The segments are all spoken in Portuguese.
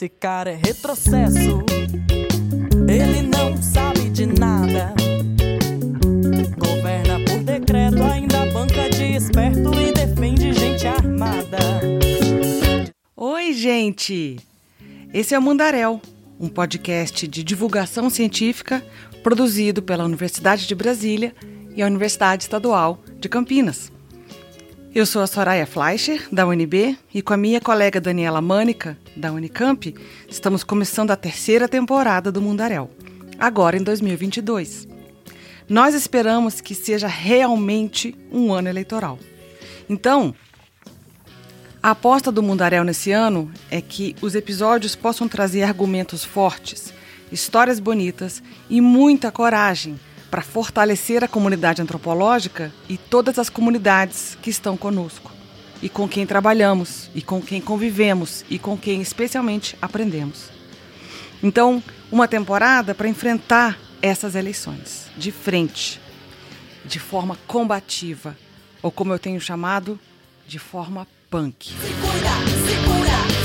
Esse cara é retrocesso. Ele não sabe de nada. Governa por decreto, ainda banca de esperto e defende gente armada. Oi, gente! Esse é o Mundaréu, um podcast de divulgação científica produzido pela Universidade de Brasília e a Universidade Estadual de Campinas. Eu sou a Soraya Fleischer, da UNB, e com a minha colega Daniela Mânica, da Unicamp, estamos começando a terceira temporada do Mundaréu, agora em 2022. Nós esperamos que seja realmente um ano eleitoral. Então, a aposta do Mundaréu nesse ano é que os episódios possam trazer argumentos fortes, histórias bonitas e muita coragem para fortalecer a comunidade antropológica e todas as comunidades que estão conosco, e com quem trabalhamos, e com quem convivemos, e com quem especialmente aprendemos. Então, uma temporada para enfrentar essas eleições de frente, de forma combativa, ou como eu tenho chamado, de forma punk. Segura, segura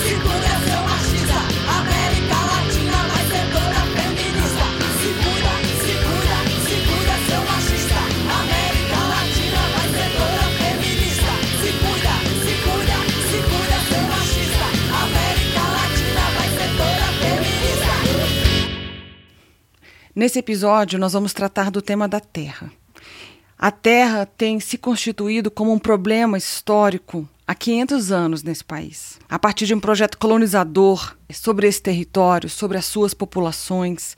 Nesse episódio, nós vamos tratar do tema da terra. A terra tem se constituído como um problema histórico há 500 anos nesse país, a partir de um projeto colonizador sobre esse território, sobre as suas populações,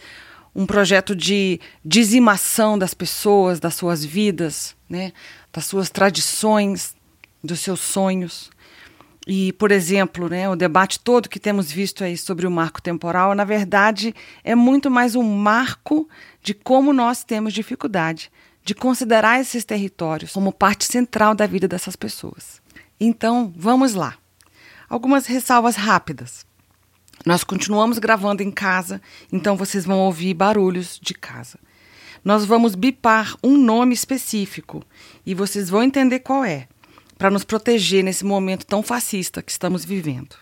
um projeto de dizimação das pessoas, das suas vidas, né, das suas tradições, dos seus sonhos. E, por exemplo, né, o debate todo que temos visto aí sobre o marco temporal, na verdade, é muito mais um marco de como nós temos dificuldade de considerar esses territórios como parte central da vida dessas pessoas. Então, vamos lá. Algumas ressalvas rápidas. Nós continuamos gravando em casa, então vocês vão ouvir barulhos de casa. Nós vamos bipar um nome específico e vocês vão entender qual é, para nos proteger nesse momento tão fascista que estamos vivendo.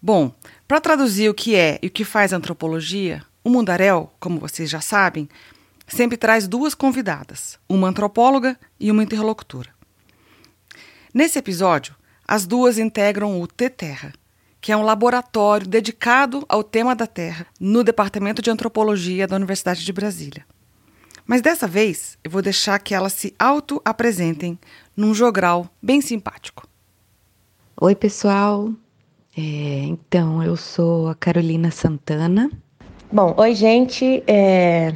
Bom, para traduzir o que é e o que faz antropologia, o Mundaréu, como vocês já sabem, sempre traz duas convidadas, uma antropóloga e uma interlocutora. Nesse episódio, as duas integram o T-Terra, que é um laboratório dedicado ao tema da Terra no Departamento de Antropologia da Universidade de Brasília. Mas dessa vez eu vou deixar que elas se auto-apresentem num jogral bem simpático. Oi, pessoal. É, então, eu sou a Carolina Santana. Bom, oi, gente. É,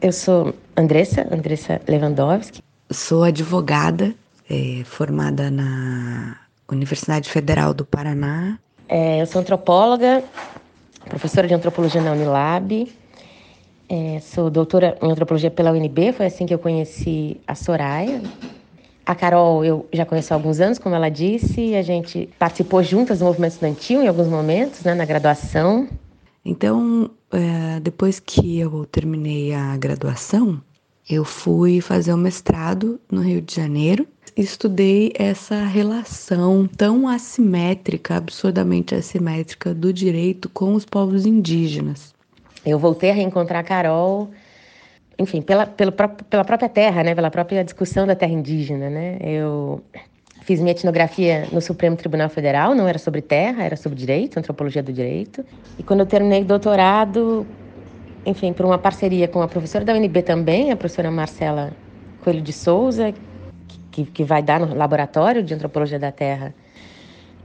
eu sou Andressa, Andressa Lewandowski. Sou advogada, é, formada na Universidade Federal do Paraná. É, eu sou antropóloga, professora de antropologia na Unilab. É, sou doutora em antropologia pela UNB, foi assim que eu conheci a Soraya. A Carol eu já conheço há alguns anos, como ela disse, a gente participou juntas do movimento estudantil em alguns momentos, né, na graduação. Então, é, depois que eu terminei a graduação, eu fui fazer o mestrado no Rio de Janeiro. Estudei essa relação tão assimétrica, absurdamente assimétrica, do direito com os povos indígenas. Eu voltei a reencontrar a Carol, enfim, pela, pela, pela própria terra, né, pela própria discussão da terra indígena. Né? Eu fiz minha etnografia no Supremo Tribunal Federal, não era sobre terra, era sobre direito, antropologia do direito. E quando eu terminei o doutorado, enfim, por uma parceria com a professora da UNB também, a professora Marcela Coelho de Souza, que, que vai dar no laboratório de antropologia da terra,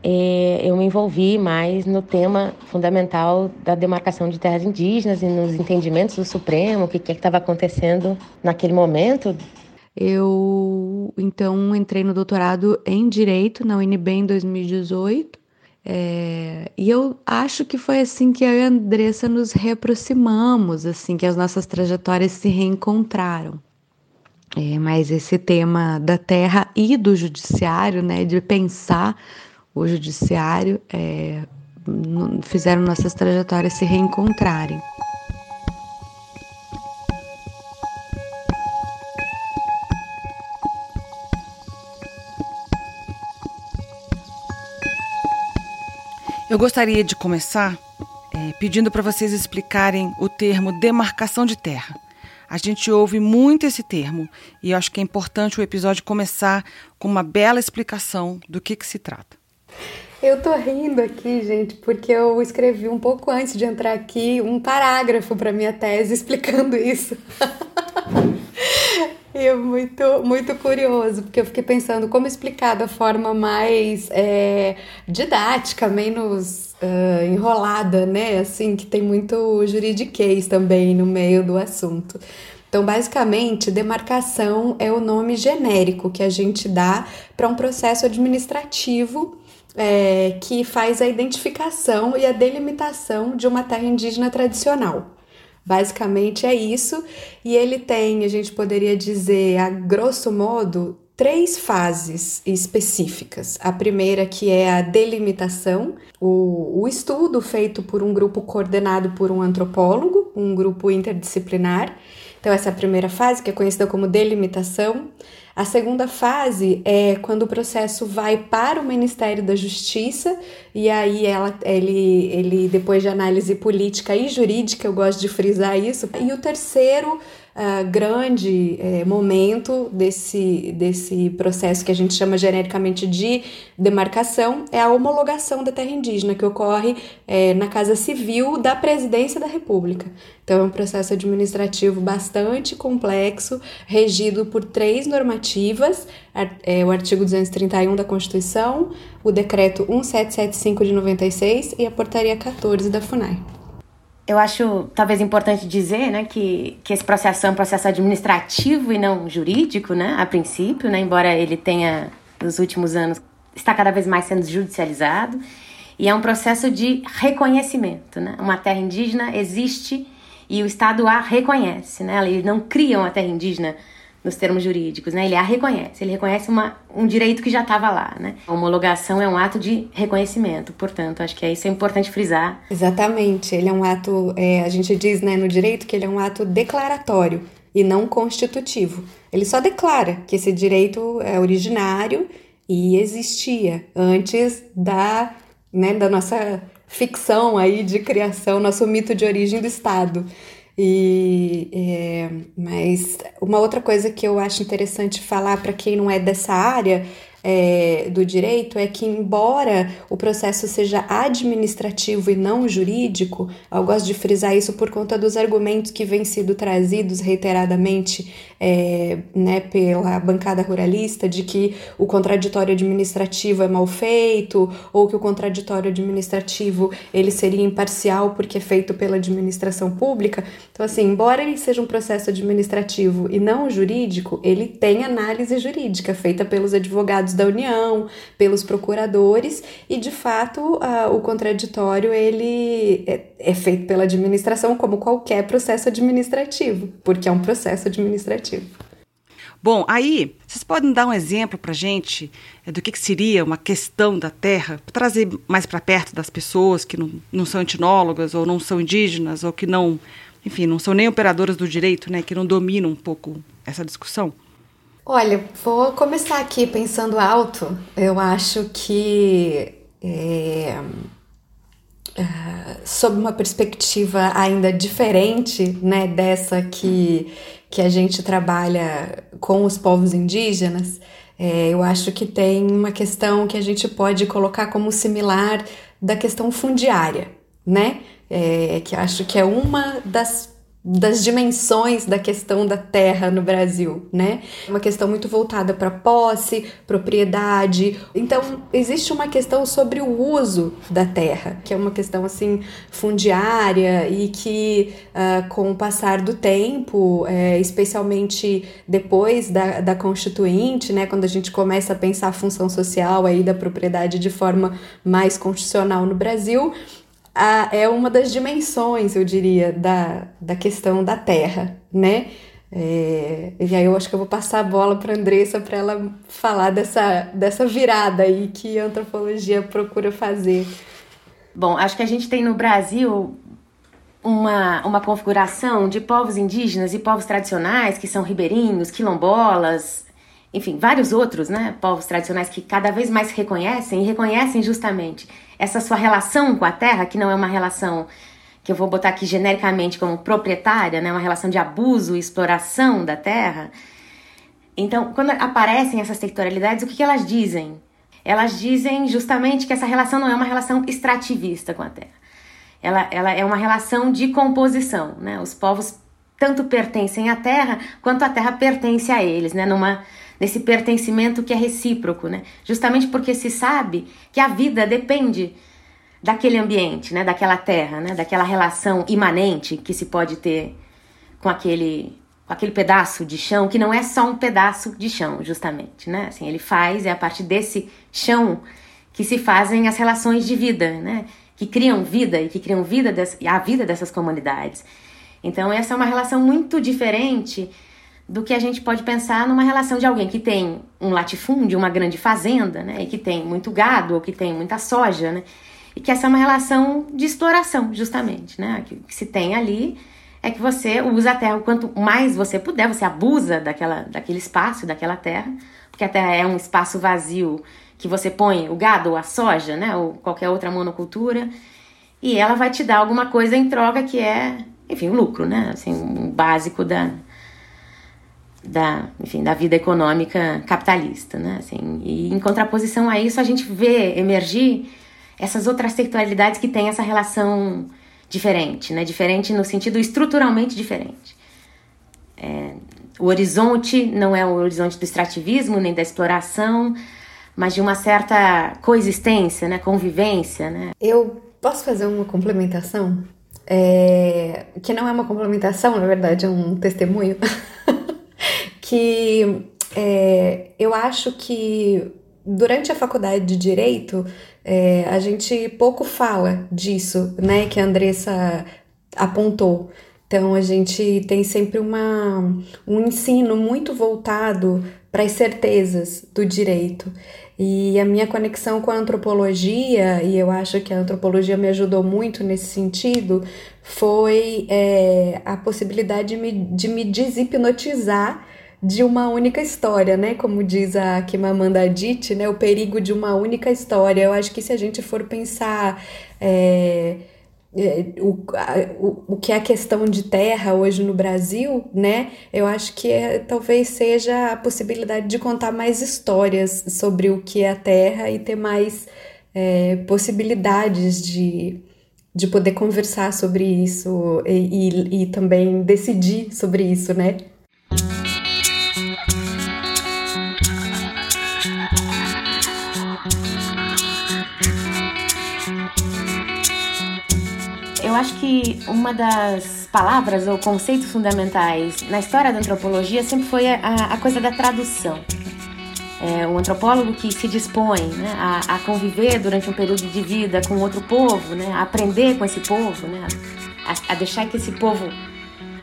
e eu me envolvi mais no tema fundamental da demarcação de terras indígenas e nos entendimentos do Supremo, o que que estava acontecendo naquele momento. Eu então entrei no doutorado em direito na UNB em 2018 é, e eu acho que foi assim que eu e a Andressa nos reaproximamos, assim que as nossas trajetórias se reencontraram. É, mas esse tema da terra e do judiciário, né, de pensar o judiciário, é, fizeram nossas trajetórias se reencontrarem. Eu gostaria de começar é, pedindo para vocês explicarem o termo demarcação de terra. A gente ouve muito esse termo e eu acho que é importante o episódio começar com uma bela explicação do que, que se trata. Eu tô rindo aqui, gente, porque eu escrevi um pouco antes de entrar aqui um parágrafo para minha tese explicando isso. e é muito, muito curioso, porque eu fiquei pensando como explicar da forma mais é, didática, menos uh, enrolada, né? Assim, que tem muito juridiquês também no meio do assunto. Então, basicamente, demarcação é o nome genérico que a gente dá para um processo administrativo é, que faz a identificação e a delimitação de uma terra indígena tradicional. Basicamente é isso, e ele tem, a gente poderia dizer, a grosso modo, três fases específicas. A primeira que é a delimitação, o, o estudo feito por um grupo coordenado por um antropólogo, um grupo interdisciplinar. Então, essa é a primeira fase, que é conhecida como delimitação. A segunda fase é quando o processo vai para o Ministério da Justiça e aí ela, ele, ele depois de análise política e jurídica, eu gosto de frisar isso. E o terceiro uh, grande uh, momento desse, desse processo que a gente chama genericamente de demarcação é a homologação da terra indígena, que ocorre uh, na Casa Civil da Presidência da República. Então, é um processo administrativo bastante complexo, regido por três normativas: é, o artigo 231 da Constituição, o decreto 1775 de 96 e a portaria 14 da FUNAI. Eu acho talvez importante dizer né, que, que esse processo é um processo administrativo e não jurídico, né, a princípio, né, embora ele tenha, nos últimos anos, está cada vez mais sendo judicializado. E é um processo de reconhecimento. Né? Uma terra indígena existe e o Estado a reconhece. Né? Ele não cria uma terra indígena nos termos jurídicos, né? Ele a reconhece, ele reconhece uma, um direito que já estava lá, né? A homologação é um ato de reconhecimento, portanto, acho que é isso é importante frisar. Exatamente, ele é um ato, é, a gente diz, né, no direito que ele é um ato declaratório e não constitutivo. Ele só declara que esse direito é originário e existia antes da, né, da nossa ficção aí de criação, nosso mito de origem do Estado. E, é, mas uma outra coisa que eu acho interessante falar para quem não é dessa área é, do direito é que, embora o processo seja administrativo e não jurídico, eu gosto de frisar isso por conta dos argumentos que vêm sido trazidos reiteradamente é, né, pela bancada ruralista de que o contraditório administrativo é mal feito ou que o contraditório administrativo ele seria imparcial porque é feito pela administração pública. Então, assim, embora ele seja um processo administrativo e não jurídico, ele tem análise jurídica feita pelos advogados da União, pelos procuradores, e de fato uh, o contraditório ele é, é feito pela administração como qualquer processo administrativo, porque é um processo administrativo. Bom, aí, vocês podem dar um exemplo para gente é, do que, que, seria uma questão da terra, para trazer mais para perto das pessoas que não, não são etnólogas ou não são indígenas ou que não, enfim, não são nem operadoras do direito, né, que não dominam um pouco essa discussão? Olha, vou começar aqui pensando alto. Eu acho que, é, é, sob uma perspectiva ainda diferente, né, dessa que, que a gente trabalha com os povos indígenas, é, eu acho que tem uma questão que a gente pode colocar como similar da questão fundiária, né? É, que acho que é uma das das dimensões da questão da terra no Brasil, né? Uma questão muito voltada para posse, propriedade. Então, existe uma questão sobre o uso da terra, que é uma questão assim fundiária e que uh, com o passar do tempo, é, especialmente depois da, da Constituinte, né, quando a gente começa a pensar a função social aí da propriedade de forma mais constitucional no Brasil, a, é uma das dimensões, eu diria, da, da questão da terra, né? É, e aí eu acho que eu vou passar a bola para Andressa para ela falar dessa, dessa virada aí que a antropologia procura fazer. Bom, acho que a gente tem no Brasil uma, uma configuração de povos indígenas e povos tradicionais, que são ribeirinhos, quilombolas, enfim, vários outros, né, povos tradicionais que cada vez mais reconhecem e reconhecem justamente essa sua relação com a terra, que não é uma relação que eu vou botar aqui genericamente como proprietária, né, uma relação de abuso e exploração da terra. Então, quando aparecem essas territorialidades, o que, que elas dizem? Elas dizem justamente que essa relação não é uma relação extrativista com a terra. Ela, ela é uma relação de composição, né? Os povos tanto pertencem à terra quanto a terra pertence a eles, né? Numa nesse pertencimento que é recíproco, né? Justamente porque se sabe que a vida depende daquele ambiente, né? Daquela terra, né? Daquela relação imanente que se pode ter com aquele com aquele pedaço de chão que não é só um pedaço de chão, justamente, né? Assim, ele faz é a partir desse chão que se fazem as relações de vida, né? Que criam vida e que criam vida des, a vida dessas comunidades. Então essa é uma relação muito diferente do que a gente pode pensar numa relação de alguém que tem um latifúndio, uma grande fazenda, né, e que tem muito gado ou que tem muita soja, né, e que essa é uma relação de exploração, justamente, né, que, que se tem ali é que você usa a terra quanto mais você puder, você abusa daquela, daquele espaço, daquela terra, porque a terra é um espaço vazio que você põe o gado ou a soja, né, ou qualquer outra monocultura, e ela vai te dar alguma coisa em troca que é, enfim, o lucro, né, assim, um básico da da, enfim, da vida econômica capitalista, né? Assim, e em contraposição a isso, a gente vê emergir essas outras sectorialidades que têm essa relação diferente, né? Diferente no sentido estruturalmente diferente. É, o horizonte não é o horizonte do extrativismo nem da exploração, mas de uma certa coexistência, né? Convivência, né? Eu posso fazer uma complementação? É, que não é uma complementação, na verdade, é um testemunho. que é, eu acho que durante a faculdade de Direito é, a gente pouco fala disso, né, que a Andressa apontou. Então a gente tem sempre uma, um ensino muito voltado para as certezas do direito. E a minha conexão com a antropologia, e eu acho que a antropologia me ajudou muito nesse sentido, foi é, a possibilidade de me, de me deshipnotizar de uma única história, né? Como diz a Kimamanda Adichie, né? O perigo de uma única história. Eu acho que se a gente for pensar é, é, o, a, o, o que é a questão de terra hoje no Brasil, né? Eu acho que é, talvez seja a possibilidade de contar mais histórias sobre o que é a terra e ter mais é, possibilidades de, de poder conversar sobre isso e, e, e também decidir sobre isso, né? Eu acho que uma das palavras ou conceitos fundamentais na história da antropologia sempre foi a, a coisa da tradução. É, um antropólogo que se dispõe né, a, a, conviver durante um período de vida com outro povo, né, a aprender com esse povo, né, a, a, deixar que esse povo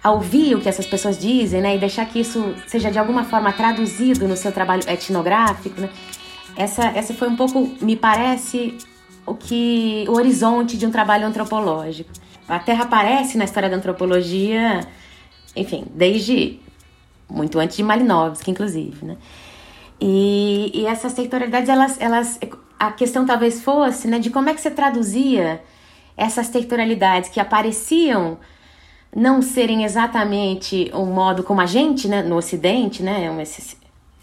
a ouvir o que essas pessoas dizem, né, e deixar que isso seja de alguma forma traduzido no seu trabalho etnográfico, né, essa, essa foi um pouco, me parece, o que o horizonte de um trabalho antropológico. A Terra aparece na história da antropologia, enfim, desde muito antes de Malinowski, inclusive, né? E, e essas territorialidades, elas, elas, a questão talvez fosse, né, de como é que você traduzia essas territorialidades que apareciam não serem exatamente um modo como a gente, né, no Ocidente, né, esse,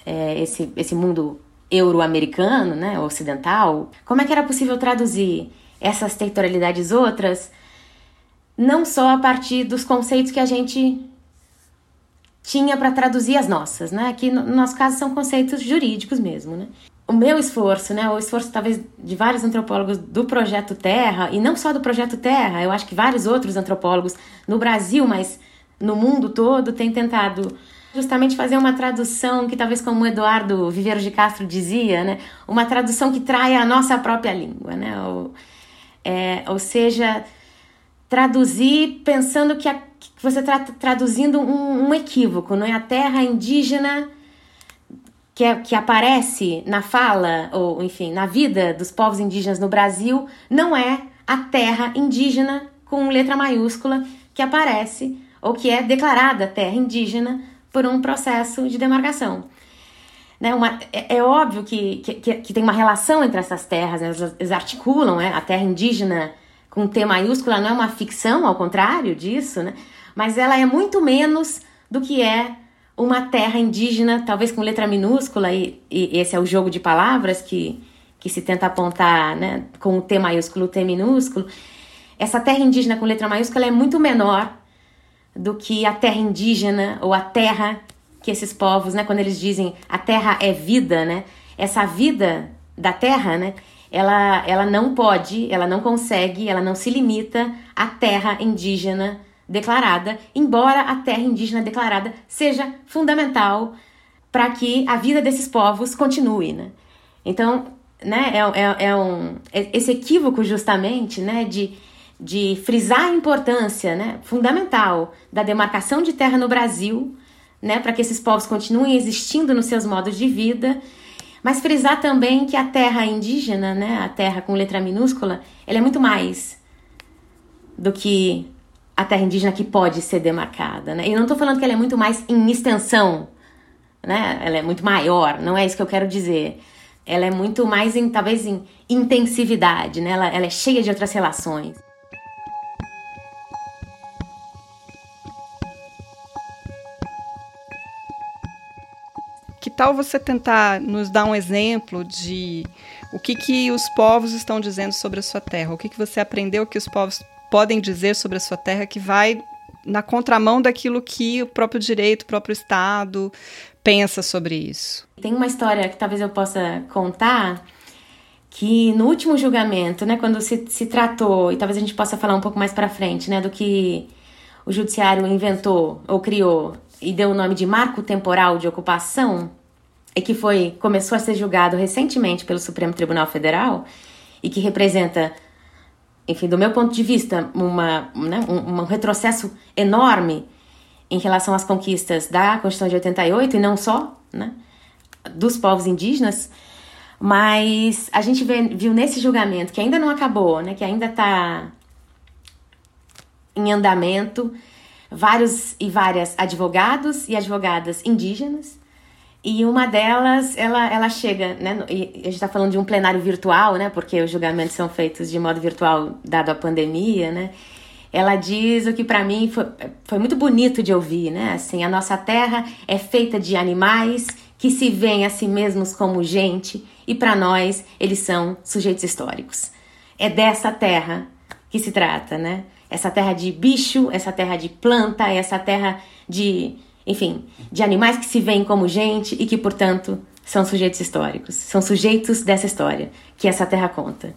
é, esse, esse mundo euro-americano, né, ocidental, como é que era possível traduzir essas territorialidades outras não só a partir dos conceitos que a gente tinha para traduzir as nossas, né? Que no nosso caso são conceitos jurídicos mesmo, né? O meu esforço, né, o esforço talvez de vários antropólogos do projeto Terra e não só do projeto Terra, eu acho que vários outros antropólogos no Brasil, mas no mundo todo têm tentado justamente fazer uma tradução que talvez como o Eduardo Viveiro de Castro dizia, né, uma tradução que traia a nossa própria língua, né, ou, é, ou seja, traduzir pensando que, a, que você está traduzindo um, um, equívoco, não é? A terra indígena que, é, que aparece na fala ou enfim na vida dos povos indígenas no Brasil não é a terra indígena com letra maiúscula que aparece ou que é declarada terra indígena por um processo de demarcação. né, uma, é, é óbvio que, que, que, tem uma relação entre essas terras, né, elas articulam, né, a terra indígena com T maiúscula não é uma ficção, ao contrário disso, né, mas ela é muito menos do que é uma terra indígena, talvez com letra minúscula, e, e esse é o jogo de palavras que, que se tenta apontar né, com o T maiúsculo, o T minúsculo. Essa terra indígena com letra maiúscula é muito menor do que a terra indígena ou a terra que esses povos, né, quando eles dizem a terra é vida, né, essa vida da terra, né, ela, ela não pode, ela não consegue, ela não se limita à terra indígena declarada, embora a terra indígena declarada seja fundamental para que a vida desses povos continue, né? Então, né, é, é, é um, é esse equívoco justamente, né, de, de frisar a importância, né, fundamental da demarcação de terra no Brasil, né, para que esses povos continuem existindo nos seus modos de vida, mas frisar também que a terra indígena, né, a terra com letra minúscula, ela é muito mais do que a terra indígena que pode ser demarcada, né? E não estou falando que ela é muito mais em extensão, né? Ela é muito maior, não é isso que eu quero dizer. Ela é muito mais em, talvez, em intensividade, né? Ela, ela é cheia de outras relações. Tal você tentar nos dar um exemplo de o que, que os povos estão dizendo sobre a sua terra? O que, que você aprendeu que os povos podem dizer sobre a sua terra que vai na contramão daquilo que o próprio direito, o próprio Estado pensa sobre isso. Tem uma história que talvez eu possa contar que no último julgamento, né, quando se, se tratou, e talvez a gente possa falar um pouco mais para frente, né, do que o judiciário inventou ou criou e deu o nome de marco temporal de ocupação, e que foi começou a ser julgado recentemente pelo Supremo Tribunal Federal e que representa enfim, do meu ponto de vista, uma, né, um, um, retrocesso enorme em relação às conquistas da Constituição de 88 e não só, né, dos povos indígenas, mas a gente vê, viu nesse julgamento que ainda não acabou, né, que ainda está em andamento, vários e várias advogados e advogadas indígenas e uma delas, ela, ela chega, né? E a gente está falando de um plenário virtual, né? Porque os julgamentos são feitos de modo virtual, dado a pandemia, né? Ela diz o que para mim foi, foi muito bonito de ouvir, né? Assim, a nossa terra é feita de animais que se veem a si mesmos como gente e para nós eles são sujeitos históricos. É dessa terra que se trata, né? Essa terra de bicho, essa terra de planta, essa terra de enfim, de animais que se veem como gente e que, portanto, são sujeitos históricos, são sujeitos dessa história que essa terra conta.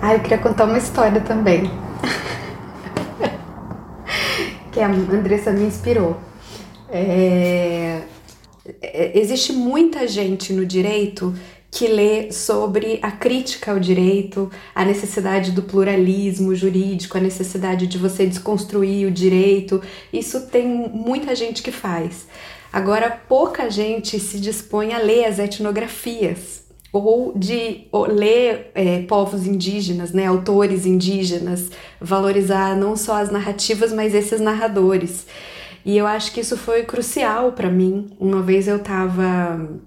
Ah, eu queria contar uma história também. que a Andressa me inspirou. É... é existe muita gente no direito que lê sobre a crítica ao direito, a necessidade do pluralismo jurídico, a necessidade de você desconstruir o direito. Isso tem muita gente que faz. Agora, pouca gente se dispõe a ler as etnografias ou de ou ler é, povos indígenas, né, autores indígenas, valorizar não só as narrativas, mas esses narradores. E eu acho que isso foi crucial para mim. Uma vez eu estava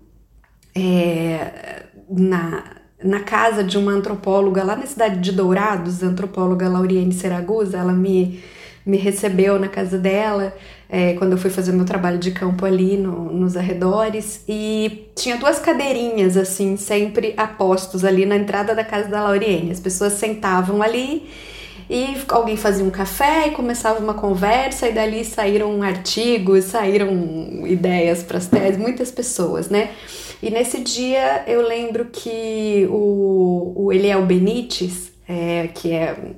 é, na, na casa de uma antropóloga lá na cidade de Dourados, a antropóloga Lauriane Seragusa, ela me, me recebeu na casa dela é, quando eu fui fazer meu trabalho de campo ali no, nos arredores e tinha duas cadeirinhas assim, sempre apostos ali na entrada da casa da Lauriane. As pessoas sentavam ali e alguém fazia um café e começava uma conversa e dali saíram artigos, saíram ideias para as teses, muitas pessoas, né? E nesse dia eu lembro que o, o Eliel Benites, é, que é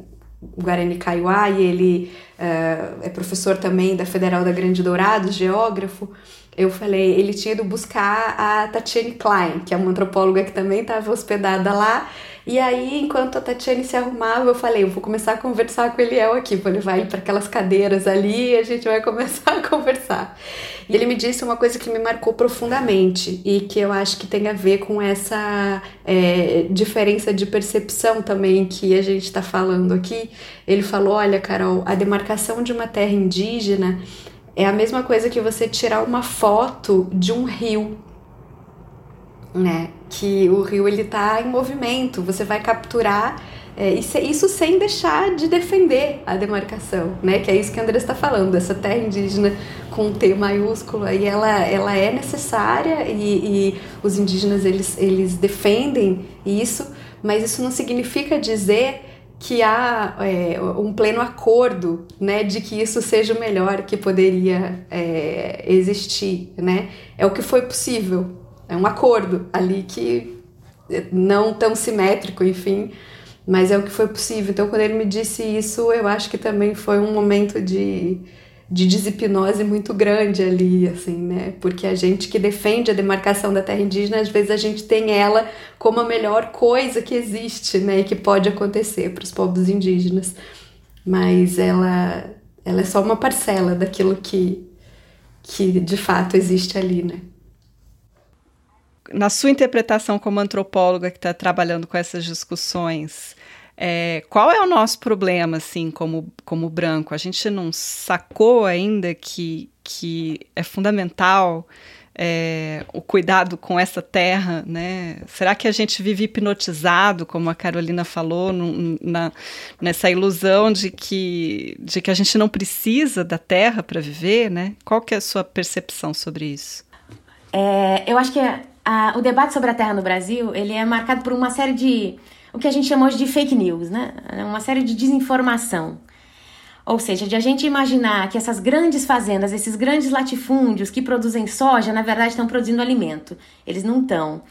Guarani Kaiowá e ele uh, é professor também da Federal da Grande Dourado, geógrafo, eu falei, ele tinha ido buscar a Tatiane Klein, que é uma antropóloga que também estava hospedada lá, e aí, enquanto a Tatiane se arrumava, eu falei, eu vou começar a conversar com o Eliel aqui, vou levar ele para aquelas cadeiras ali e a gente vai começar a conversar. E ele me disse uma coisa que me marcou profundamente e que eu acho que tem a ver com essa é, diferença de percepção também que a gente está falando aqui. Ele falou: olha, Carol, a demarcação de uma terra indígena é a mesma coisa que você tirar uma foto de um rio né? Que o rio ele tá em movimento, você vai capturar é, isso, sem deixar de defender a demarcação, né? Que é isso que a André está falando, essa terra indígena com T maiúsculo, aí ela, ela é necessária e, e os indígenas eles, eles defendem isso, mas isso não significa dizer que há é, um pleno acordo, né, de que isso seja o melhor que poderia é, existir, né? É o que foi possível, é um acordo ali que não tão simétrico, enfim, mas é o que foi possível. Então, quando ele me disse isso, eu acho que também foi um momento de, de desipnose muito grande ali, assim, né? Porque a gente que defende a demarcação da terra indígena, às vezes a gente tem ela como a melhor coisa que existe, né? E que pode acontecer para os povos indígenas. Mas ela, ela é só uma parcela daquilo que, que de fato existe ali, né? na sua interpretação como antropóloga que está trabalhando com essas discussões, é, qual é o nosso problema, assim, como, como branco? A gente não sacou ainda que, que é fundamental é, o cuidado com essa terra, né? Será que a gente vive hipnotizado, como a Carolina falou, na, nessa ilusão de que, de que a gente não precisa da terra para viver, né? Qual que é a sua percepção sobre isso? É, eu acho que a, o debate sobre a terra no Brasil ele é marcado por uma série de o que a gente chamou de fake news, né? Uma série de desinformação. Ou seja, de a gente imaginar que essas grandes fazendas, esses grandes latifúndios que produzem soja, na verdade estão produzindo alimento. Eles não estão.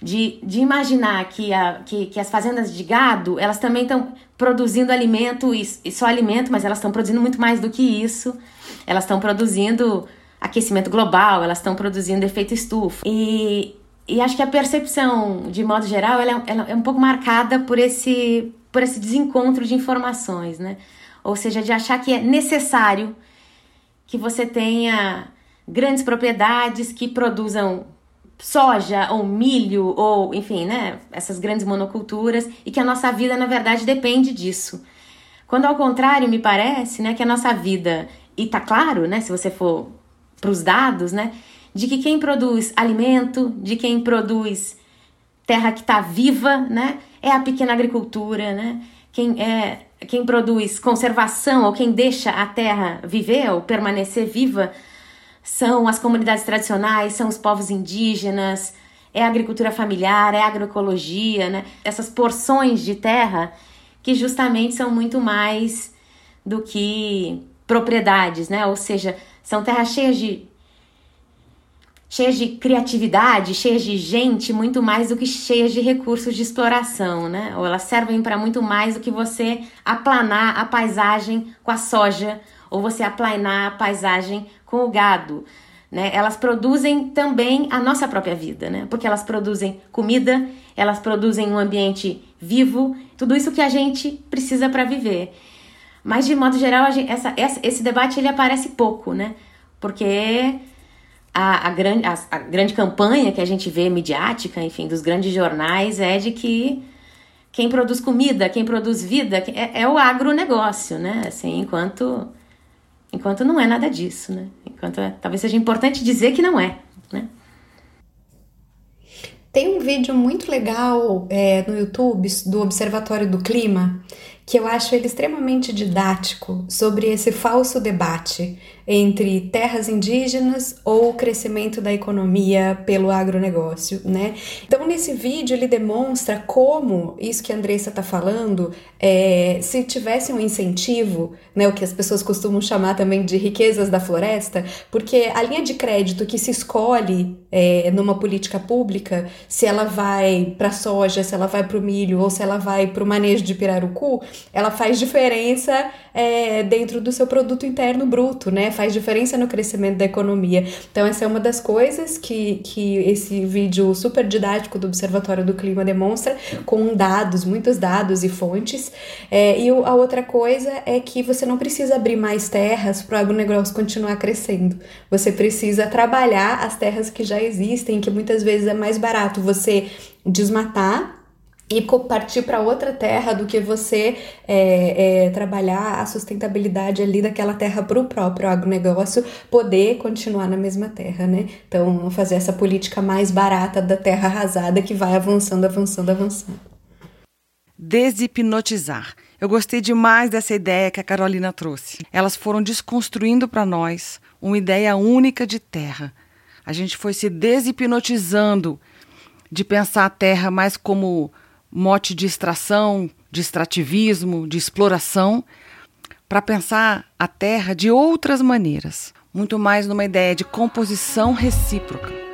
De, de imaginar que, a, que, que as fazendas de gado, elas também estão produzindo alimento e, e só alimento, mas elas estão produzindo muito mais do que isso. Elas estão produzindo aquecimento global, elas estão produzindo efeito estufa. E, e acho que a percepção, de modo geral, ela, é, ela é um pouco marcada por esse, por esse desencontro de informações, né? Ou seja, de achar que é necessário que você tenha grandes propriedades que produzam soja ou milho ou, enfim, né, essas grandes monoculturas e que a nossa vida, na verdade, depende disso. Quando ao contrário, me parece, né, que a nossa vida, e tá claro, né, se você for para os dados, né? De que quem produz alimento, de quem produz terra que está viva, né? É a pequena agricultura, né? Quem, é, quem produz conservação ou quem deixa a terra viver ou permanecer viva são as comunidades tradicionais, são os povos indígenas, é a agricultura familiar, é a agroecologia, né? Essas porções de terra que justamente são muito mais do que propriedades, né? Ou seja, são terras cheias de cheias de criatividade, cheias de gente, muito mais do que cheias de recursos de exploração, né? Ou elas servem para muito mais do que você aplanar a paisagem com a soja ou você aplanar a paisagem com o gado. Né? Elas produzem também a nossa própria vida, né? Porque elas produzem comida, elas produzem um ambiente vivo, tudo isso que a gente precisa para viver. Mas, de modo geral, gente, essa, essa, esse debate ele aparece pouco, né? Porque a, a, grande, a, a, grande campanha que a gente vê midiática, enfim, dos grandes jornais é de que quem produz comida, quem produz vida, é, é o agronegócio, né? Assim, enquanto, enquanto não é nada disso, né? Enquanto é, talvez seja importante dizer que não é, né? Tem um vídeo muito legal é, no YouTube do Observatório do Clima que eu acho ele extremamente didático sobre esse falso debate entre terras indígenas ou o crescimento da economia pelo agronegócio, né? Então, nesse vídeo, ele demonstra como isso que a Andressa está falando, é, se tivesse um incentivo, né, o que as pessoas costumam chamar também de riquezas da floresta, porque a linha de crédito que se escolhe é, numa política pública, se ela vai para soja, se ela vai para o milho ou se ela vai para o manejo de pirarucu, ela faz diferença é, dentro do seu produto interno bruto, né? Faz diferença no crescimento da economia. Então, essa é uma das coisas que, que esse vídeo super didático do Observatório do Clima demonstra, com dados, muitos dados e fontes. É, e a outra coisa é que você não precisa abrir mais terras para o agronegócio continuar crescendo. Você precisa trabalhar as terras que já existem, que muitas vezes é mais barato você desmatar e partir para outra terra do que você é, é, trabalhar a sustentabilidade ali daquela terra para o próprio agronegócio poder continuar na mesma terra, né? Então, fazer essa política mais barata da terra arrasada que vai avançando, avançando, avançando. Deshipnotizar. Eu gostei demais dessa ideia que a Carolina trouxe. Elas foram desconstruindo para nós uma ideia única de terra. A gente foi se deshipnotizando de pensar a terra mais como mote de extração, de extrativismo, de exploração, para pensar a Terra de outras maneiras, muito mais numa ideia de composição recíproca.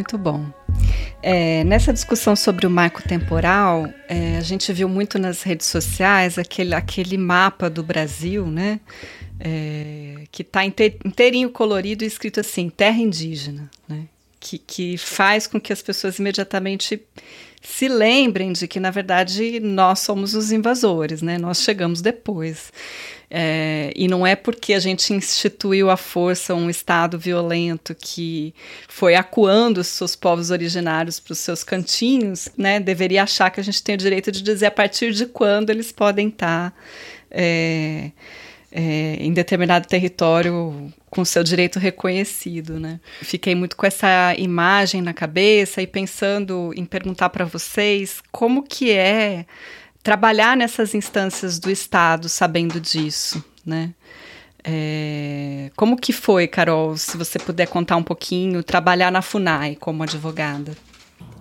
Muito bom. É, nessa discussão sobre o marco temporal, é, a gente viu muito nas redes sociais aquele, aquele mapa do Brasil, né? É, que está inteirinho colorido e escrito assim, terra indígena, né? Que, que faz com que as pessoas imediatamente se lembrem de que, na verdade, nós somos os invasores, né? Nós chegamos depois. É, e não é porque a gente instituiu à força um Estado violento que foi acuando os seus povos originários para os seus cantinhos, né? Deveria achar que a gente tem o direito de dizer a partir de quando eles podem estar. Tá, é, é, em determinado território com seu direito reconhecido, né? Fiquei muito com essa imagem na cabeça e pensando em perguntar para vocês como que é trabalhar nessas instâncias do Estado sabendo disso, né? É, como que foi, Carol, se você puder contar um pouquinho, trabalhar na FUNAI como advogada?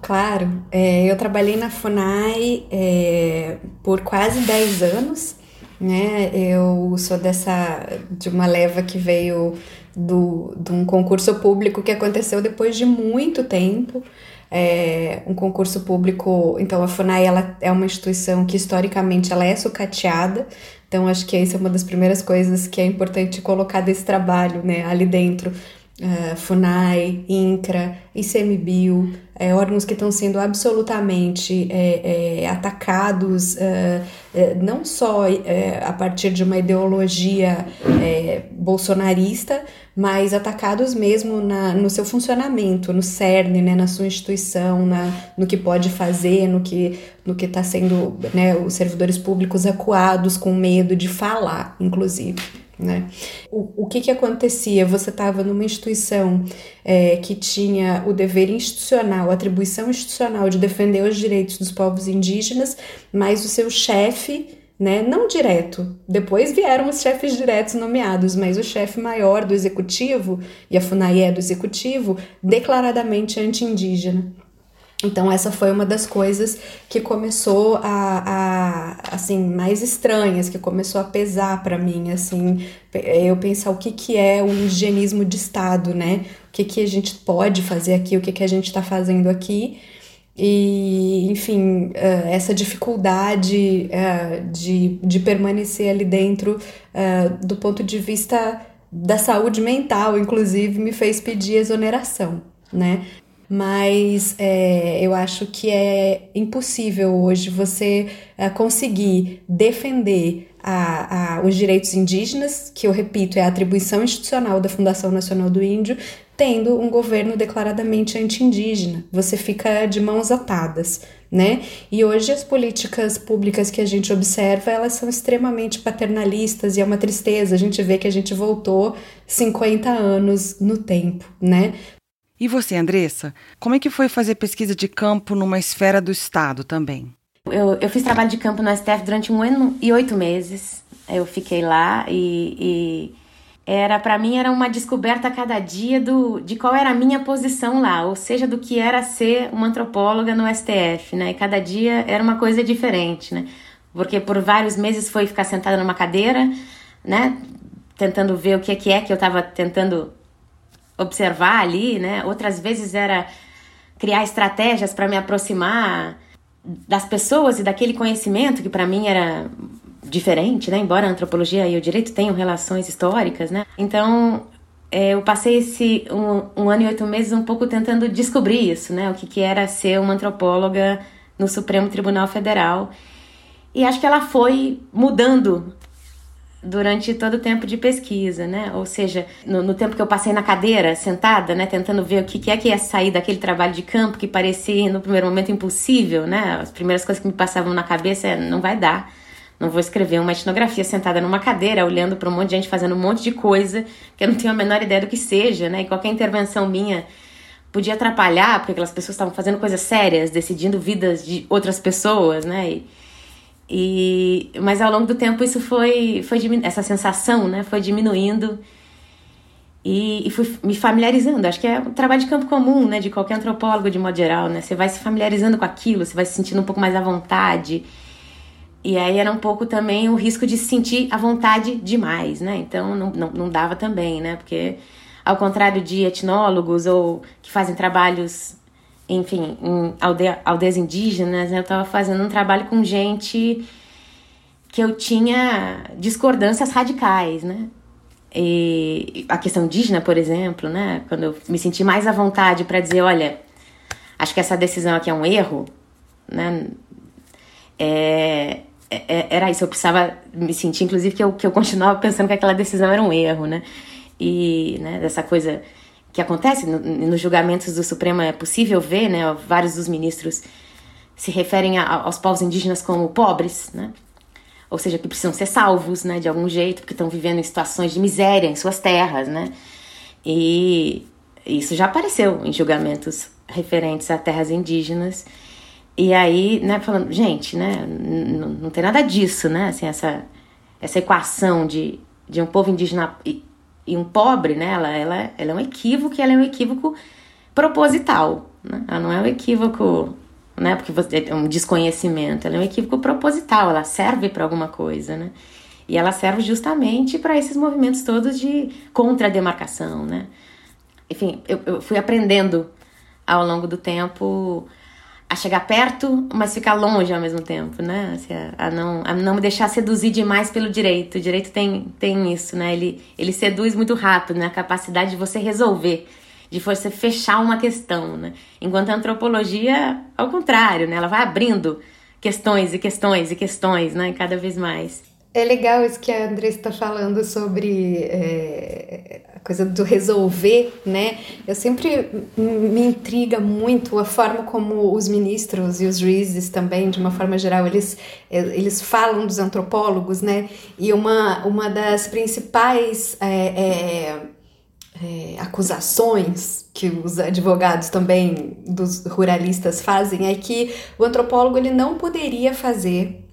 Claro, é, eu trabalhei na FUNAI é, por quase 10 anos, né? Eu sou dessa, de uma leva que veio do, de um concurso público que aconteceu depois de muito tempo, é, um concurso público. Então, a FUNAI ela é uma instituição que historicamente ela é sucateada. Então, acho que essa é uma das primeiras coisas que é importante colocar desse trabalho, né, ali dentro. Uh, FUNAI, INCRA, ICMBio, é, órgãos que estão sendo absolutamente é, é, atacados, é, é, não só é, a partir de uma ideologia bolsonarista, mas atacados mesmo na, no seu funcionamento, no cerne, né, na sua instituição, na, no que pode fazer, no que no que está sendo né, os servidores públicos acuados com medo de falar, inclusive. Né? O, o que, que acontecia? Você estava numa instituição é, que tinha o dever institucional, atribuição institucional de defender os direitos dos povos indígenas, mas o seu chefe né? Não direto. Depois vieram os chefes diretos nomeados, mas o chefe maior do executivo, e a FUNAI é do executivo, declaradamente anti-indígena. Então essa foi uma das coisas que começou a, a assim mais estranhas, que começou a pesar para mim, assim, eu pensar o que que é o higienismo de Estado, né? O que que a gente pode fazer aqui, o que que a gente está fazendo aqui e, enfim, eh, essa dificuldade eh, de, de permanecer ali dentro eh, do ponto de vista da saúde mental, inclusive, me fez pedir exoneração, né? Mas é, eu acho que é impossível hoje você é, conseguir defender a, a, os direitos indígenas, que eu repito, é a atribuição institucional da Fundação Nacional do Índio, tendo um governo declaradamente anti-indígena. Você fica de mãos atadas, né? E hoje as políticas públicas que a gente observa, elas são extremamente paternalistas e é uma tristeza a gente vê que a gente voltou 50 anos no tempo, né? E você, Andressa, como é que foi fazer pesquisa de campo numa esfera do Estado também? Eu, eu fiz trabalho de campo no STF durante um ano e oito meses. Eu fiquei lá e, e era para mim era uma descoberta a cada dia do de qual era a minha posição lá, ou seja, do que era ser uma antropóloga no STF, né? E cada dia era uma coisa diferente, né? Porque por vários meses foi ficar sentada numa cadeira, né? Tentando ver o que é que, é que eu estava tentando observar ali, né? Outras vezes era criar estratégias para me aproximar das pessoas e daquele conhecimento que para mim era diferente, né? Embora a antropologia e o direito tenham relações históricas, né? Então, é, eu passei esse um, um, ano e oito meses um pouco tentando descobrir isso, né? O que, que era ser uma antropóloga no Supremo Tribunal Federal. E acho que ela foi mudando durante todo o tempo de pesquisa, né? Ou seja, no, no, tempo que eu passei na cadeira, sentada, né, tentando ver o que, que é que ia sair daquele trabalho de campo que parecia no primeiro momento impossível, né? As primeiras coisas que me passavam na cabeça é não vai dar. Não vou escrever uma etnografia sentada numa cadeira, olhando para um monte de gente fazendo um monte de coisa que eu não tenho a menor ideia do que seja, né? E qualquer intervenção minha podia atrapalhar, porque aquelas pessoas estavam fazendo coisas sérias, decidindo vidas de outras pessoas, né? E, e, mas ao longo do tempo isso foi, foi essa sensação, né, foi diminuindo e, e fui me familiarizando. Acho que é um trabalho de campo comum, né, de qualquer antropólogo de modo geral, né. Você vai se familiarizando com aquilo, você vai se sentindo um pouco mais à vontade. E aí era um pouco também o risco de se sentir à vontade demais, né. Então não, não, não dava também, né, porque ao contrário de etnólogos ou que fazem trabalhos enfim, em aldeia, aldeias indígenas, né, eu estava fazendo um trabalho com gente que eu tinha discordâncias radicais, né? E a questão indígena, por exemplo, né? Quando eu me senti mais à vontade para dizer, olha, acho que essa decisão aqui é um erro, né? É, é, era isso, eu precisava me sentir, inclusive, que eu, que eu continuava pensando que aquela decisão era um erro, né? E, né, dessa coisa que acontece no, nos julgamentos do Supremo é possível ver, né? Vários dos ministros se referem a, aos povos indígenas como pobres, né? Ou seja, que precisam ser salvos, né? De algum jeito, porque estão vivendo em situações de miséria em suas terras, né? E isso já apareceu em julgamentos referentes a terras indígenas. E aí, né, falando, gente, né, não tem nada disso, né? Assim, essa, essa equação de, de um povo indígena e um pobre, né, ela, ela, ela é um equívoco e ela é um equívoco proposital, né? Ela não é um equívoco, né, porque você, é um desconhecimento, ela é um equívoco proposital, ela serve para alguma coisa, né? E ela serve justamente para esses movimentos todos de contra-demarcação, né? Enfim, eu, eu fui aprendendo ao longo do tempo a chegar perto, mas ficar longe ao mesmo tempo, né? Assim, a, a, não, a não me deixar seduzir demais pelo direito. O direito tem, tem isso, né? Ele, ele seduz muito rápido, né? A capacidade de você resolver, de você fechar uma questão, né? Enquanto a antropologia, ao contrário, né? Ela vai abrindo questões e questões e questões, né? Cada vez mais. É legal isso que a Andressa está falando sobre é, a coisa do resolver, né? Eu sempre me intriga muito a forma como os ministros e os juízes também, de uma forma geral, eles, eles falam dos antropólogos, né? E uma, uma das principais é, é, é acusações que os advogados também dos ruralistas fazem é que o antropólogo ele não poderia fazer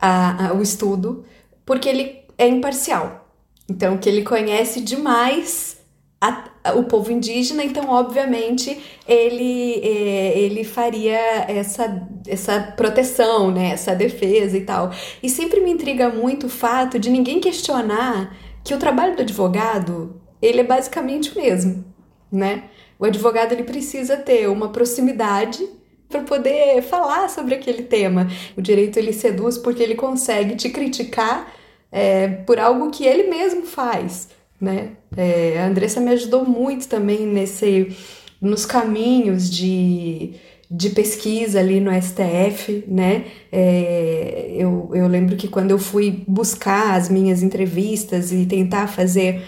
a, a, o estudo porque ele é imparcial. Então, que ele conhece demais a, a, o povo indígena, então, obviamente, ele, é, ele faria essa, essa proteção, né, essa defesa e tal. E sempre me intriga muito o fato de ninguém questionar que o trabalho do advogado, ele é basicamente o mesmo, né? O advogado ele precisa ter uma proximidade para poder falar sobre aquele tema. O direito ele seduz porque ele consegue te criticar é, por algo que ele mesmo faz, né? É, a Andressa me ajudou muito também nesse, nos caminhos de, de pesquisa ali no STF, né? É, eu, eu lembro que quando eu fui buscar as minhas entrevistas e tentar fazer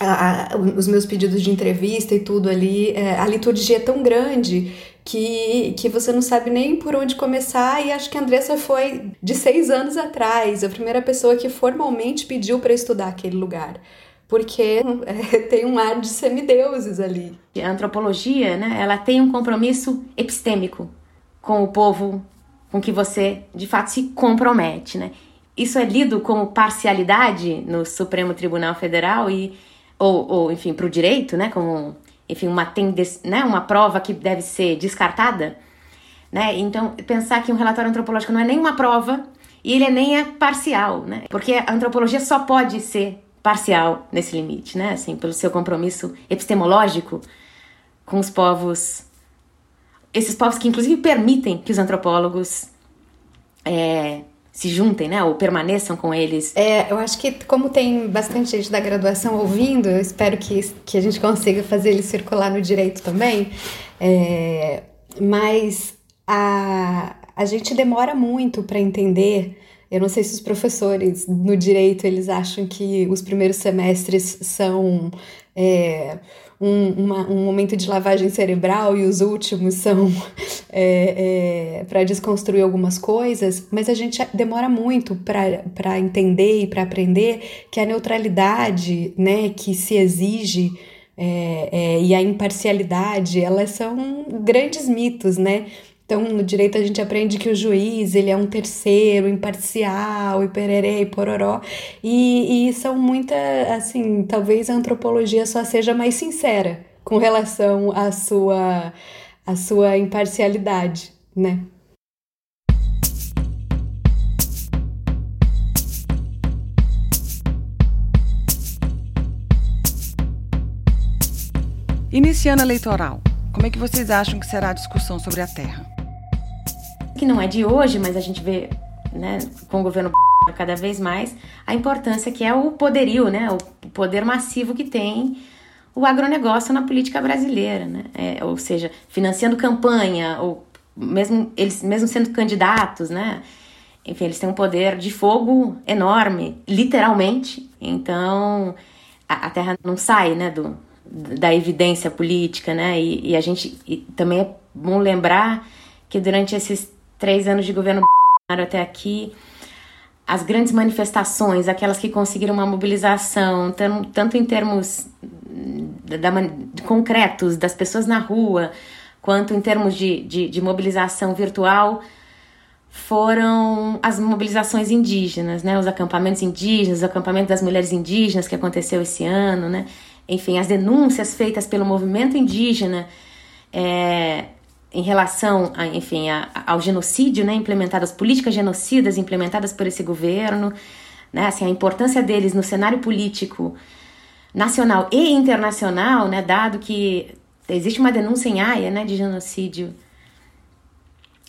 a, a, os meus pedidos de entrevista e tudo ali, é, a liturgia é tão grande que, que você não sabe nem por onde começar. E acho que a Andressa foi de seis anos atrás, a primeira pessoa que formalmente pediu para estudar aquele lugar. Porque é, tem um ar de semideuses ali. A antropologia, né, ela tem um compromisso epistêmico com o povo com que você de fato se compromete, né? Isso é lido como parcialidade no Supremo Tribunal Federal e ou, ou enfim, para o direito, né, como enfim, uma, né, uma prova que deve ser descartada, né? Então, pensar que um relatório antropológico não é nem uma prova e ele nem é parcial, né? Porque a antropologia só pode ser parcial nesse limite, né? Assim, pelo seu compromisso epistemológico com os povos, esses povos que inclusive permitem que os antropólogos é, se juntem, né? Ou permaneçam com eles. É, eu acho que como tem bastante gente da graduação ouvindo, eu espero que, que a gente consiga fazer ele circular no direito também. É, mas a, a gente demora muito para entender. Eu não sei se os professores no direito eles acham que os primeiros semestres são é, um, uma, um momento de lavagem cerebral e os últimos são é, é, para desconstruir algumas coisas, mas a gente demora muito para entender e para aprender que a neutralidade né, que se exige é, é, e a imparcialidade, elas são grandes mitos, né? Então, no direito a gente aprende que o juiz, ele é um terceiro, imparcial, e pererê, e pororó. E, e são muita, assim, talvez a antropologia só seja mais sincera com relação à sua, à sua imparcialidade, né? Iniciando a eleitoral, como é que vocês acham que será a discussão sobre a terra? Que não é de hoje, mas a gente vê, né, com o governo cada vez mais, a importância que é o poderio, né, o poder massivo que tem o agronegócio na política brasileira, né? É, ou seja, financiando campanha, ou mesmo eles mesmo sendo candidatos, né? Enfim, eles têm um poder de fogo enorme, literalmente. Então, a, a terra não sai, né, do, da evidência política, né? E, e a gente e também é bom lembrar que durante esses três anos de governo até aqui, as grandes manifestações, aquelas que conseguiram uma mobilização, tanto, tanto em termos da, da, concretos das pessoas na rua, quanto em termos de, de, de mobilização virtual, foram as mobilizações indígenas, né? Os acampamentos indígenas, o acampamento das mulheres indígenas que aconteceu esse ano, né? enfim, as denúncias feitas pelo movimento indígena é, em relação, a, enfim, a, ao genocídio, né, implementadas políticas genocidas implementadas por esse governo, né, assim, a importância deles no cenário político nacional e internacional, né, dado que existe uma denúncia em Haia, né, de genocídio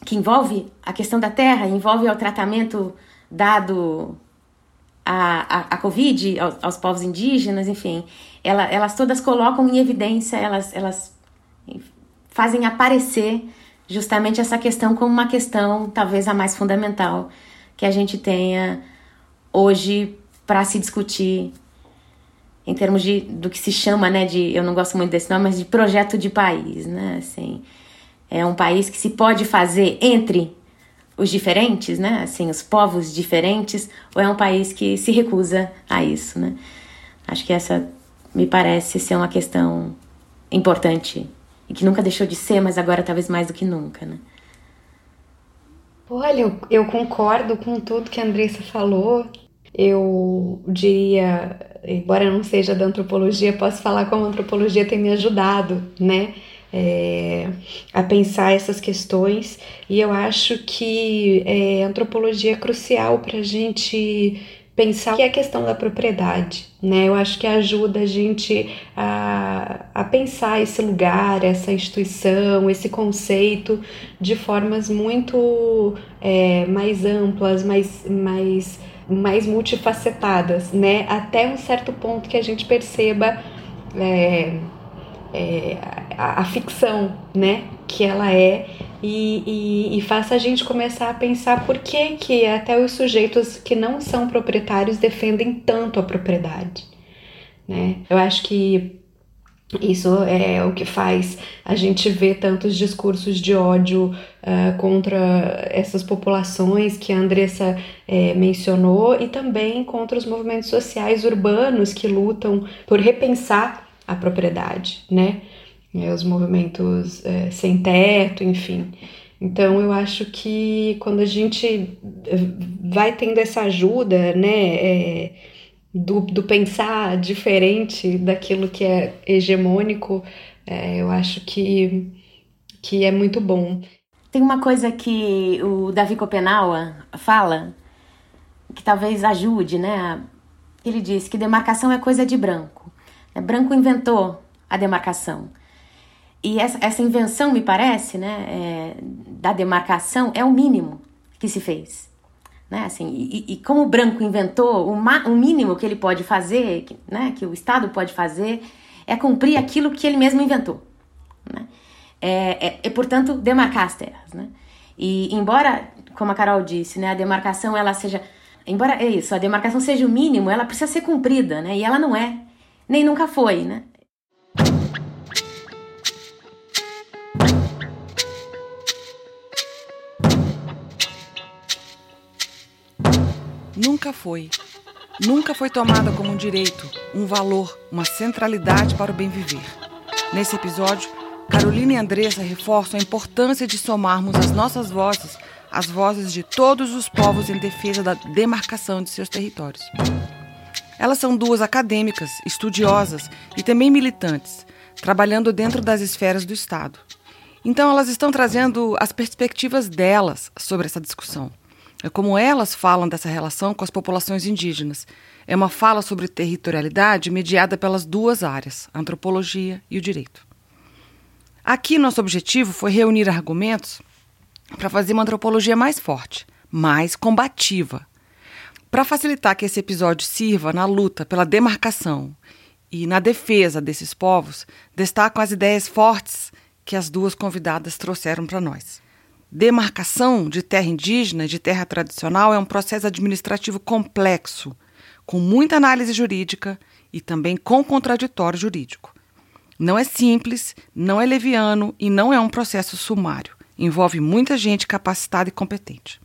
que envolve a questão da terra, envolve o tratamento dado a, a Covid aos, aos povos indígenas, enfim, ela, elas todas colocam em evidência, elas, elas fazem aparecer justamente essa questão como uma questão talvez a mais fundamental que a gente tenha hoje para se discutir em termos de do que se chama, né, de eu não gosto muito desse nome, mas de projeto de país, né? Assim, é um país que se pode fazer entre os diferentes, né? Assim, os povos diferentes, ou é um país que se recusa a isso, né? Acho que essa me parece ser uma questão importante e que nunca deixou de ser, mas agora talvez mais do que nunca, né? Olha, eu, eu concordo com tudo que a Andressa falou. Eu diria, embora não seja da antropologia, posso falar como a antropologia tem me ajudado, né? é, a pensar essas questões e eu acho que é, a antropologia é crucial para a gente pensar que é a questão da propriedade, né? Eu acho que ajuda a gente a, a pensar esse lugar, essa instituição, esse conceito de formas muito é, mais amplas, mais, mais, mais multifacetadas, né? Até um certo ponto que a gente perceba é, é, a, a, ficção, né? Que ela é e, e, e, faça a gente começar a pensar por que, que até os sujeitos que não são proprietários defendem tanto a propriedade, né? Eu acho que isso é o que faz a gente ver tantos discursos de ódio uh, contra essas populações que a Andressa é, mencionou e também contra os movimentos sociais urbanos que lutam por repensar a propriedade, né? É, os movimentos é, sem teto, enfim. Então eu acho que quando a gente vai tendo essa ajuda, né, é, do, do, pensar diferente daquilo que é hegemônico, é, eu acho que, que é muito bom. Tem uma coisa que o Davi Copenaua fala que talvez ajude, né? Ele diz que demarcação é coisa de branco. É, branco inventou a demarcação. E essa, essa invenção, me parece, né, é, da demarcação é o mínimo que se fez. né? Assim, e, e como o branco inventou, o, ma, o mínimo que ele pode fazer, que, né, que o Estado pode fazer, é cumprir aquilo que ele mesmo inventou. Né? É, é, é, portanto, demarcar as terras. Né? E embora, como a Carol disse, né, a demarcação ela seja. Embora é isso, a demarcação seja o mínimo, ela precisa ser cumprida, né? E ela não é, nem nunca foi, né? Nunca foi. Nunca foi tomada como um direito, um valor, uma centralidade para o bem viver. Nesse episódio, Carolina e Andressa reforçam a importância de somarmos as nossas vozes às vozes de todos os povos em defesa da demarcação de seus territórios. Elas são duas acadêmicas, estudiosas e também militantes, trabalhando dentro das esferas do Estado. Então, elas estão trazendo as perspectivas delas sobre essa discussão. É como elas falam dessa relação com as populações indígenas. É uma fala sobre territorialidade mediada pelas duas áreas, a antropologia e o direito. Aqui, nosso objetivo foi reunir argumentos para fazer uma antropologia mais forte, mais combativa. Para facilitar que esse episódio sirva na luta pela demarcação e na defesa desses povos, destaco as ideias fortes que as duas convidadas trouxeram para nós. Demarcação de terra indígena e de terra tradicional é um processo administrativo complexo, com muita análise jurídica e também com contraditório jurídico. Não é simples, não é leviano e não é um processo sumário. Envolve muita gente capacitada e competente.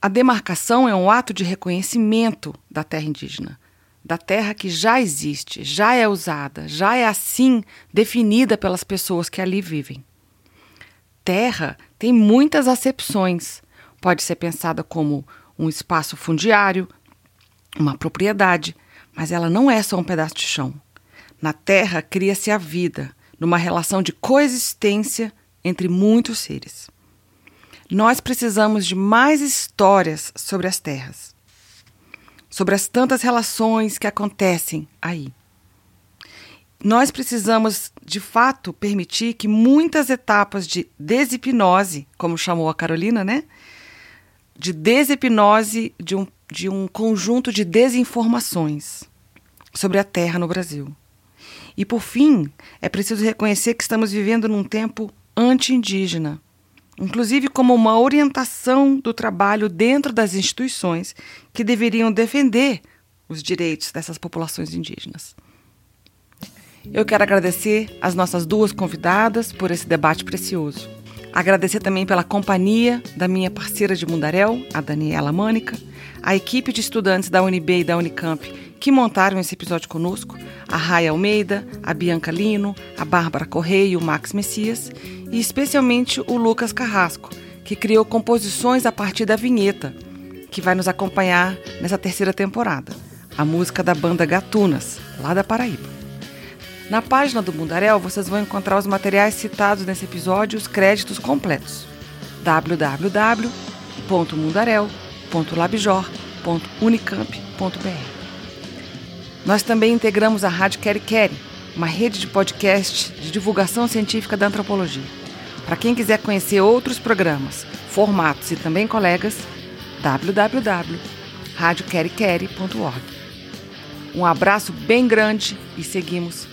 A demarcação é um ato de reconhecimento da terra indígena, da terra que já existe, já é usada, já é assim definida pelas pessoas que ali vivem. Terra tem muitas acepções. Pode ser pensada como um espaço fundiário, uma propriedade, mas ela não é só um pedaço de chão. Na Terra cria-se a vida, numa relação de coexistência entre muitos seres. Nós precisamos de mais histórias sobre as terras, sobre as tantas relações que acontecem aí nós precisamos, de fato, permitir que muitas etapas de desipnose, como chamou a Carolina, né? De desipnose de um, de um conjunto de desinformações sobre a Terra no Brasil. E, por fim, é preciso reconhecer que estamos vivendo num tempo anti-indígena, inclusive como uma orientação do trabalho dentro das instituições que deveriam defender os direitos dessas populações indígenas. Eu quero agradecer as nossas duas convidadas por esse debate precioso. Agradecer também pela companhia da minha parceira de Mundaréu, a Daniela Mânica, a equipe de estudantes da UNB e da Unicamp que montaram esse episódio conosco, a Raia Almeida, a Bianca Lino, a Bárbara Correia e o Max Messias, e especialmente o Lucas Carrasco, que criou composições a partir da vinheta, que vai nos acompanhar nessa terceira temporada, a música da banda Gatunas, lá da Paraíba. Na página do Mundaréu vocês vão encontrar os materiais citados nesse episódio e os créditos completos. www.mundaréu.labjor.unicamp.br Nós também integramos a Rádio Queri Queri, uma rede de podcast de divulgação científica da antropologia. Para quem quiser conhecer outros programas, formatos e também colegas, www.radioqueriqueri.org. Um abraço bem grande e seguimos